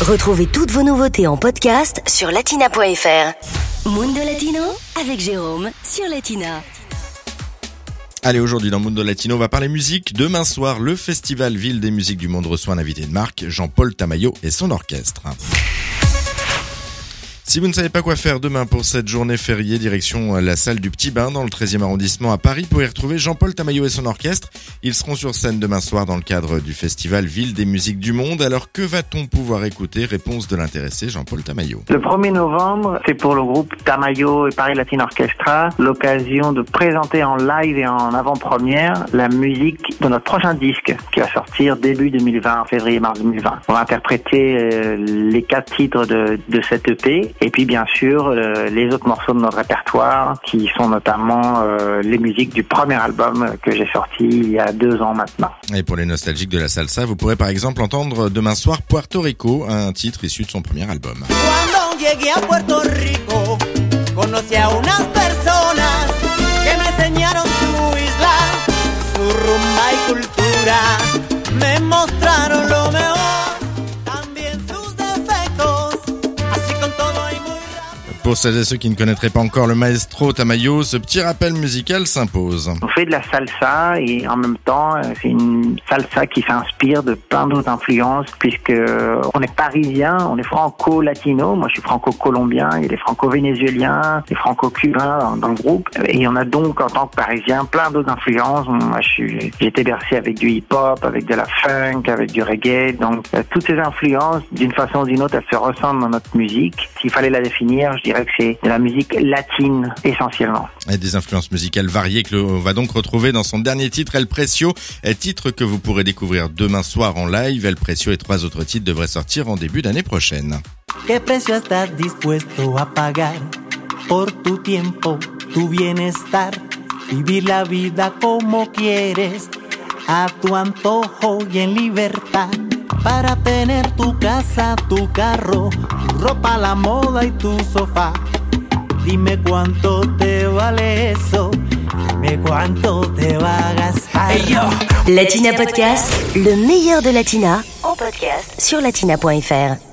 Retrouvez toutes vos nouveautés en podcast sur latina.fr. Mundo Latino avec Jérôme sur Latina. Allez, aujourd'hui dans Mundo Latino, on va parler musique. Demain soir, le festival Ville des musiques du monde reçoit un invité de marque, Jean-Paul Tamayo et son orchestre. Si vous ne savez pas quoi faire demain pour cette journée fériée, direction la salle du Petit Bain dans le 13e arrondissement à Paris pour y retrouver Jean-Paul Tamayo et son orchestre. Ils seront sur scène demain soir dans le cadre du festival Ville des musiques du monde. Alors que va-t-on pouvoir écouter? Réponse de l'intéressé Jean-Paul Tamayo. Le 1er novembre, c'est pour le groupe Tamayo et Paris Latin Orchestra l'occasion de présenter en live et en avant-première la musique de notre prochain disque qui va sortir début 2020, février-mars 2020. On va interpréter euh, les quatre titres de, de cette EP et puis bien sûr euh, les autres morceaux de notre répertoire qui sont notamment euh, les musiques du premier album que j'ai sorti il y a deux ans maintenant. Et pour les nostalgiques de la salsa, vous pourrez par exemple entendre demain soir Puerto Rico, un titre issu de son premier album. Pour celles et ceux qui ne connaîtraient pas encore le maestro Tamayo, ce petit rappel musical s'impose. On fait de la salsa et en même temps, euh, c'est une salsa qui s'inspire de plein d'autres influences puisque euh, on est parisien, on est franco-latino. Moi, je suis franco-colombien, il y a des franco-vénézuéliens, des franco-cubains dans, le groupe. Et on a donc, en tant que parisien, plein d'autres influences. Moi, j'ai été bercé avec du hip-hop, avec de la funk, avec du reggae. Donc, euh, toutes ces influences, d'une façon ou d'une autre, elles se ressemblent dans notre musique. S'il fallait la définir, dirais que c'est de la musique latine essentiellement. Et des influences musicales variées que l'on va donc retrouver dans son dernier titre, El Precio, un titre que vous pourrez découvrir demain soir en live. El Precio et trois autres titres devraient sortir en début d'année prochaine. ¿Qué precio estás dispuesto a pagar por tu tiempo, tu bienestar? Vivir la vida como quieres, a tu antojo y en libertad. Para tener tu casa, tu carro, tu ropa, la moda y tu sofá. Dime cuánto te vale eso, dime cuánto te va a gastar. Latina Podcast, le meilleur de Latina en podcast sur latina.fr.